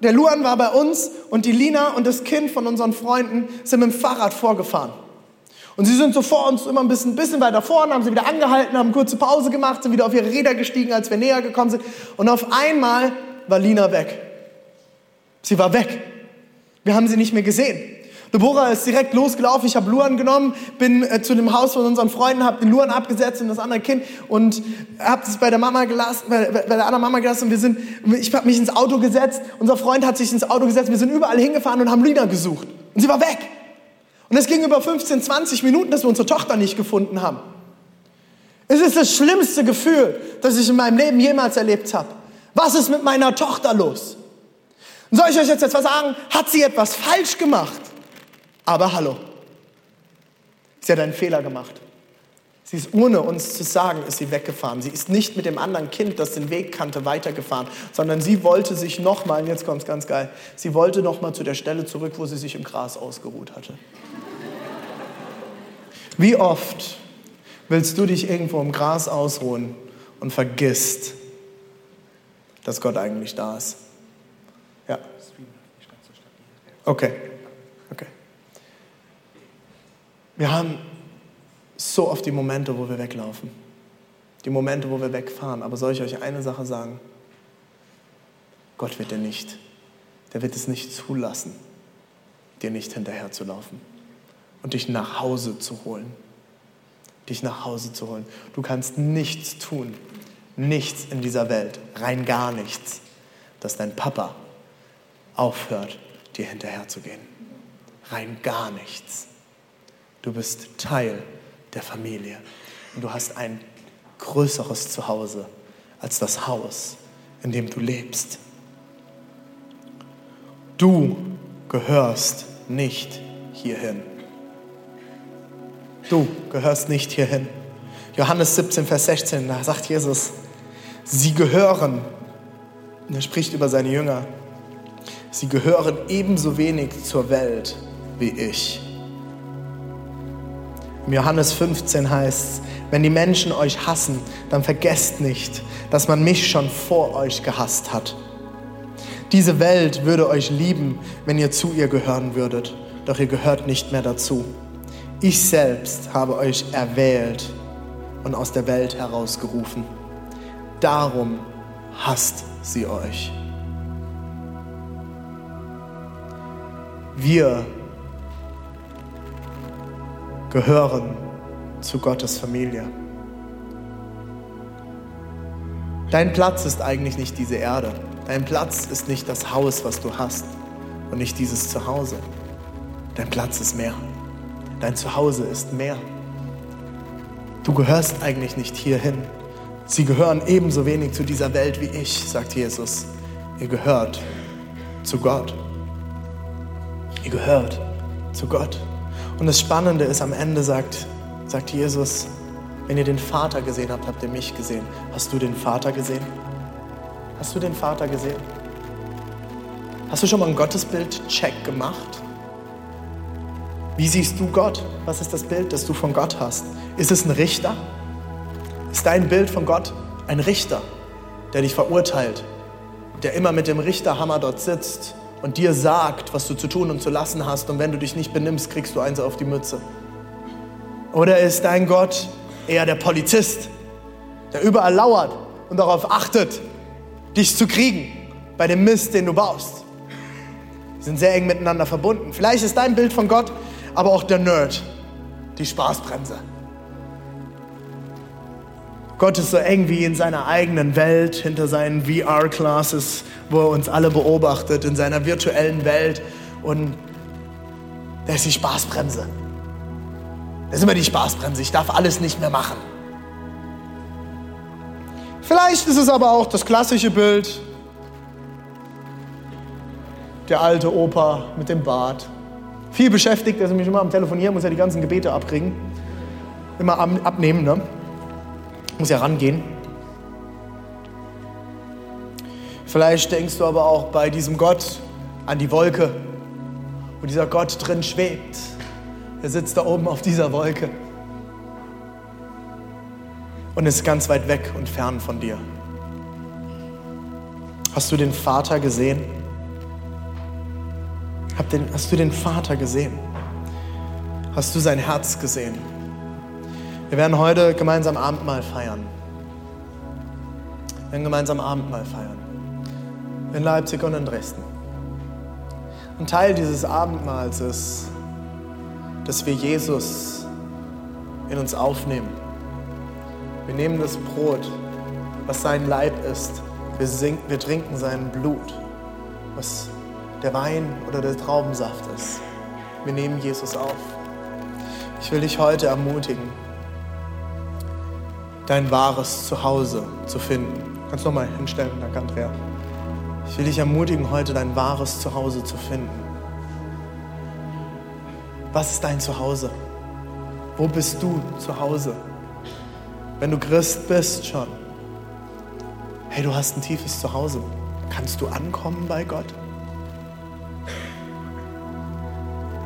[SPEAKER 2] der Luan war bei uns und die Lina und das Kind von unseren Freunden sind mit dem Fahrrad vorgefahren. Und sie sind so vor uns immer ein bisschen, bisschen weiter vorne, haben sie wieder angehalten, haben kurze Pause gemacht, sind wieder auf ihre Räder gestiegen, als wir näher gekommen sind. Und auf einmal war Lina weg. Sie war weg. Wir haben sie nicht mehr gesehen. Deborah ist direkt losgelaufen. Ich habe Luan genommen, bin äh, zu dem Haus von unseren Freunden, habe den Luan abgesetzt und das andere Kind und habe es bei der Mama gelassen, bei, bei, der anderen Mama gelassen. Und wir sind, ich habe mich ins Auto gesetzt. Unser Freund hat sich ins Auto gesetzt. Wir sind überall hingefahren und haben Lina gesucht. Und sie war weg. Und es ging über 15, 20 Minuten, dass wir unsere Tochter nicht gefunden haben. Es ist das schlimmste Gefühl, das ich in meinem Leben jemals erlebt habe. Was ist mit meiner Tochter los? Und soll ich euch jetzt etwas sagen? Hat sie etwas falsch gemacht? Aber hallo. Sie hat einen Fehler gemacht. Sie ist ohne uns zu sagen, ist sie weggefahren. Sie ist nicht mit dem anderen Kind, das den Weg kannte, weitergefahren, sondern sie wollte sich nochmal, und jetzt kommt es ganz geil, sie wollte nochmal zu der Stelle zurück, wo sie sich im Gras ausgeruht hatte. Wie oft willst du dich irgendwo im Gras ausruhen und vergisst, dass Gott eigentlich da ist? Ja. Okay. Okay. Wir haben so oft die Momente, wo wir weglaufen. Die Momente, wo wir wegfahren. Aber soll ich euch eine Sache sagen? Gott wird dir nicht, der wird es nicht zulassen, dir nicht hinterherzulaufen und dich nach Hause zu holen. Dich nach Hause zu holen. Du kannst nichts tun, nichts in dieser Welt, rein gar nichts, dass dein Papa aufhört, dir hinterherzugehen. Rein gar nichts. Du bist Teil der Familie. Und du hast ein größeres Zuhause als das Haus, in dem du lebst. Du gehörst nicht hierhin. Du gehörst nicht hierhin. Johannes 17, Vers 16, da sagt Jesus, sie gehören, und er spricht über seine Jünger, sie gehören ebenso wenig zur Welt wie ich. Im Johannes 15 heißt es, wenn die Menschen euch hassen, dann vergesst nicht, dass man mich schon vor euch gehasst hat. Diese Welt würde euch lieben, wenn ihr zu ihr gehören würdet, doch ihr gehört nicht mehr dazu. Ich selbst habe euch erwählt und aus der Welt herausgerufen. Darum hasst sie euch. Wir gehören zu Gottes Familie. Dein Platz ist eigentlich nicht diese Erde. Dein Platz ist nicht das Haus, was du hast und nicht dieses Zuhause. Dein Platz ist mehr. Dein Zuhause ist mehr. Du gehörst eigentlich nicht hierhin. Sie gehören ebenso wenig zu dieser Welt wie ich, sagt Jesus. Ihr gehört zu Gott. Ihr gehört zu Gott. Und das Spannende ist, am Ende sagt, sagt Jesus, wenn ihr den Vater gesehen habt, habt ihr mich gesehen. Hast du den Vater gesehen? Hast du den Vater gesehen? Hast du schon mal ein Gottesbild-Check gemacht? Wie siehst du Gott? Was ist das Bild, das du von Gott hast? Ist es ein Richter? Ist dein Bild von Gott ein Richter, der dich verurteilt, der immer mit dem Richterhammer dort sitzt und dir sagt, was du zu tun und zu lassen hast und wenn du dich nicht benimmst, kriegst du eins auf die Mütze? Oder ist dein Gott eher der Polizist, der überall lauert und darauf achtet, dich zu kriegen bei dem Mist, den du baust? Die sind sehr eng miteinander verbunden. Vielleicht ist dein Bild von Gott aber auch der Nerd, die Spaßbremse. Gott ist so eng wie in seiner eigenen Welt, hinter seinen VR-Classes, wo er uns alle beobachtet, in seiner virtuellen Welt. Und der ist die Spaßbremse. Der ist immer die Spaßbremse. Ich darf alles nicht mehr machen. Vielleicht ist es aber auch das klassische Bild. Der alte Opa mit dem Bart. Viel beschäftigt, er ist nämlich immer am Telefonieren, muss ja die ganzen Gebete abkriegen. Immer abnehmen, ne? Muss ja rangehen. Vielleicht denkst du aber auch bei diesem Gott an die Wolke, wo dieser Gott drin schwebt. Er sitzt da oben auf dieser Wolke und ist ganz weit weg und fern von dir. Hast du den Vater gesehen? Hast du den Vater gesehen? Hast du sein Herz gesehen? Wir werden heute gemeinsam Abendmahl feiern. Wir werden gemeinsam Abendmahl feiern. In Leipzig und in Dresden. Ein Teil dieses Abendmahls ist, dass wir Jesus in uns aufnehmen. Wir nehmen das Brot, was sein Leib ist. Wir, sing, wir trinken sein Blut, was der Wein oder der Traubensaft ist. Wir nehmen Jesus auf. Ich will dich heute ermutigen, dein wahres Zuhause zu finden. Kannst du nochmal hinstellen, danke Andrea. Ich will dich ermutigen, heute dein wahres Zuhause zu finden. Was ist dein Zuhause? Wo bist du zu Hause? Wenn du Christ bist schon. Hey, du hast ein tiefes Zuhause. Kannst du ankommen bei Gott?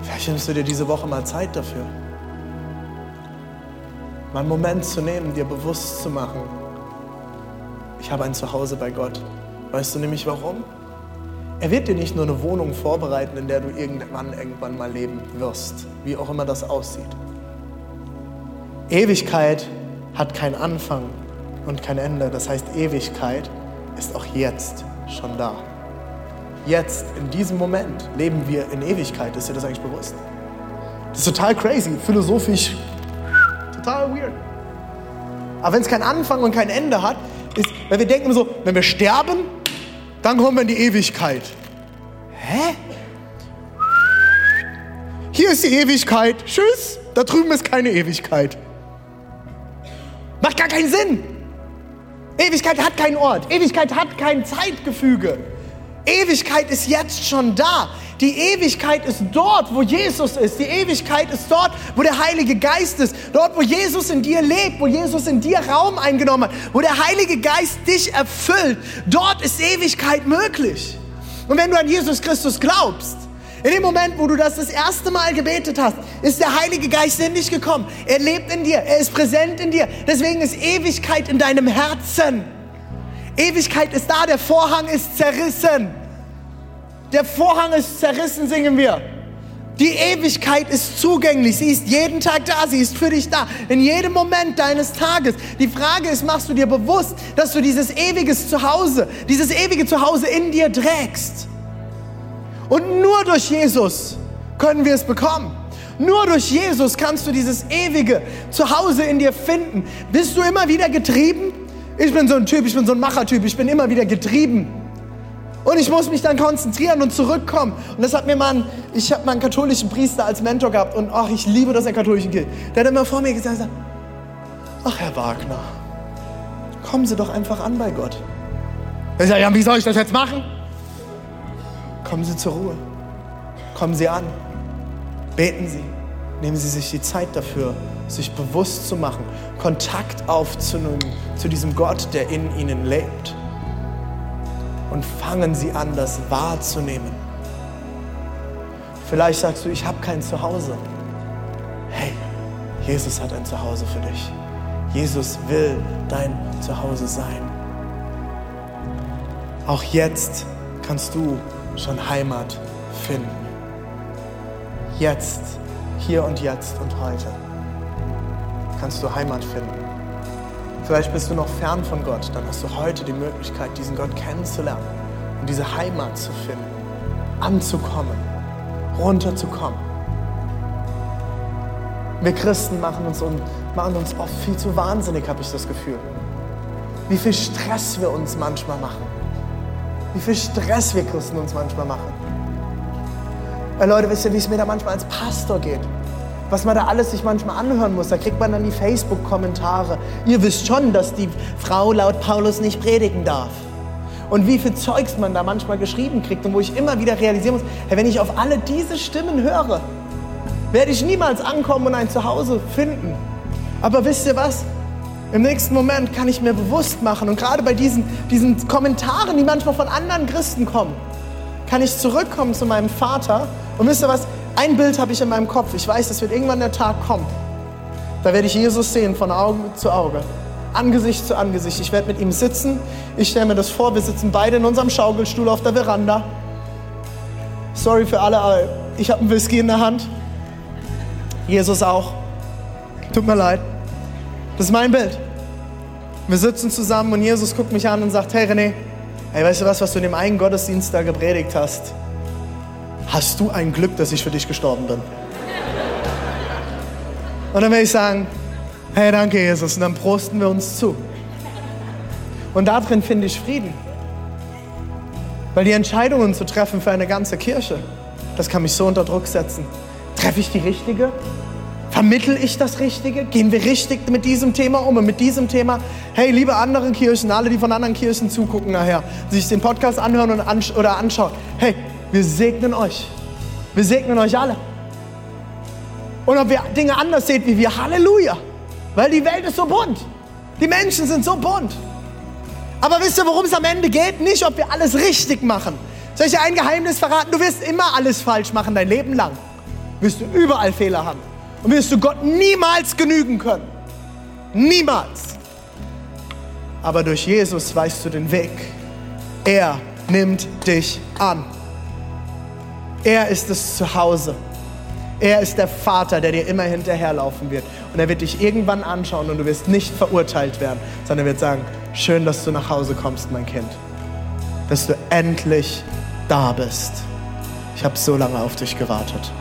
[SPEAKER 2] Vielleicht nimmst du dir diese Woche mal Zeit dafür. Mal einen Moment zu nehmen, dir bewusst zu machen, ich habe ein Zuhause bei Gott. Weißt du nämlich warum? Er wird dir nicht nur eine Wohnung vorbereiten, in der du irgendwann irgendwann mal leben wirst, wie auch immer das aussieht. Ewigkeit hat keinen Anfang und kein Ende. Das heißt, Ewigkeit ist auch jetzt schon da. Jetzt, in diesem Moment, leben wir in Ewigkeit. Ist dir das eigentlich bewusst? Das ist total crazy, philosophisch, total weird. Aber wenn es keinen Anfang und kein Ende hat, ist, weil wir denken so, wenn wir sterben, dann kommen wir in die Ewigkeit. Hä? Hier ist die Ewigkeit. Tschüss. Da drüben ist keine Ewigkeit. Macht gar keinen Sinn. Ewigkeit hat keinen Ort. Ewigkeit hat kein Zeitgefüge. Ewigkeit ist jetzt schon da. Die Ewigkeit ist dort, wo Jesus ist. Die Ewigkeit ist dort, wo der Heilige Geist ist. Dort, wo Jesus in dir lebt, wo Jesus in dir Raum eingenommen hat, wo der Heilige Geist dich erfüllt. Dort ist Ewigkeit möglich. Und wenn du an Jesus Christus glaubst, in dem Moment, wo du das das erste Mal gebetet hast, ist der Heilige Geist in dich gekommen. Er lebt in dir, er ist präsent in dir. Deswegen ist Ewigkeit in deinem Herzen. Ewigkeit ist da, der Vorhang ist zerrissen. Der Vorhang ist zerrissen, singen wir. Die Ewigkeit ist zugänglich. Sie ist jeden Tag da. Sie ist für dich da. In jedem Moment deines Tages. Die Frage ist, machst du dir bewusst, dass du dieses ewiges Zuhause, dieses ewige Zuhause in dir trägst? Und nur durch Jesus können wir es bekommen. Nur durch Jesus kannst du dieses ewige Zuhause in dir finden. Bist du immer wieder getrieben? Ich bin so ein Typ, ich bin so ein Machertyp, ich bin immer wieder getrieben. Und ich muss mich dann konzentrieren und zurückkommen. Und das hat mir mal, ich habe mal einen katholischen Priester als Mentor gehabt und ach, ich liebe das, er katholischen gilt. Der hat immer vor mir gesagt, ach Herr Wagner, kommen Sie doch einfach an bei Gott. Ich sage, ja, wie soll ich das jetzt machen? Kommen Sie zur Ruhe. Kommen Sie an. Beten Sie. Nehmen Sie sich die Zeit dafür, sich bewusst zu machen, Kontakt aufzunehmen zu diesem Gott, der in Ihnen lebt. Und fangen Sie an, das wahrzunehmen. Vielleicht sagst du, ich habe kein Zuhause. Hey, Jesus hat ein Zuhause für dich. Jesus will dein Zuhause sein. Auch jetzt kannst du schon Heimat finden. Jetzt, hier und jetzt und heute kannst du Heimat finden. Vielleicht bist du noch fern von Gott, dann hast du heute die Möglichkeit, diesen Gott kennenzulernen und diese Heimat zu finden, anzukommen, runterzukommen. Wir Christen machen uns, machen uns oft viel zu wahnsinnig, habe ich das Gefühl. Wie viel Stress wir uns manchmal machen. Wie viel Stress wir Christen uns manchmal machen. Hey Leute, wisst ihr, wie es mir da manchmal als Pastor geht? Was man da alles sich manchmal anhören muss. Da kriegt man dann die Facebook-Kommentare. Ihr wisst schon, dass die Frau laut Paulus nicht predigen darf. Und wie viel Zeugs man da manchmal geschrieben kriegt und wo ich immer wieder realisieren muss, hey, wenn ich auf alle diese Stimmen höre, werde ich niemals ankommen und ein Zuhause finden. Aber wisst ihr was? Im nächsten Moment kann ich mir bewusst machen und gerade bei diesen, diesen Kommentaren, die manchmal von anderen Christen kommen, kann ich zurückkommen zu meinem Vater und wisst ihr was? Ein Bild habe ich in meinem Kopf. Ich weiß, es wird irgendwann der Tag kommen. Da werde ich Jesus sehen von Auge zu Auge, Angesicht zu Angesicht. Ich werde mit ihm sitzen. Ich stelle mir das vor, wir sitzen beide in unserem Schaukelstuhl auf der Veranda. Sorry für alle, aber ich habe einen Whisky in der Hand. Jesus auch. Tut mir leid. Das ist mein Bild. Wir sitzen zusammen und Jesus guckt mich an und sagt, hey René, hey, weißt du was, was du in dem einen Gottesdienst da gepredigt hast? Hast du ein Glück, dass ich für dich gestorben bin? Und dann werde ich sagen, hey, danke Jesus. Und dann prosten wir uns zu. Und darin finde ich Frieden. Weil die Entscheidungen zu treffen für eine ganze Kirche, das kann mich so unter Druck setzen. Treffe ich die richtige? Vermittel ich das Richtige? Gehen wir richtig mit diesem Thema um und mit diesem Thema? Hey, liebe anderen Kirchen, alle, die von anderen Kirchen zugucken nachher, sich den Podcast anhören und ansch oder anschauen. Hey, wir segnen euch. Wir segnen euch alle. Und ob ihr Dinge anders seht wie wir, Halleluja. Weil die Welt ist so bunt. Die Menschen sind so bunt. Aber wisst ihr, worum es am Ende geht? Nicht, ob wir alles richtig machen. Soll ich dir ein Geheimnis verraten? Du wirst immer alles falsch machen, dein Leben lang. Wirst du überall Fehler haben. Und wirst du Gott niemals genügen können. Niemals. Aber durch Jesus weißt du den Weg. Er nimmt dich an. Er ist das Zuhause. Er ist der Vater, der dir immer hinterherlaufen wird. Und er wird dich irgendwann anschauen und du wirst nicht verurteilt werden, sondern er wird sagen, schön, dass du nach Hause kommst, mein Kind. Dass du endlich da bist. Ich habe so lange auf dich gewartet.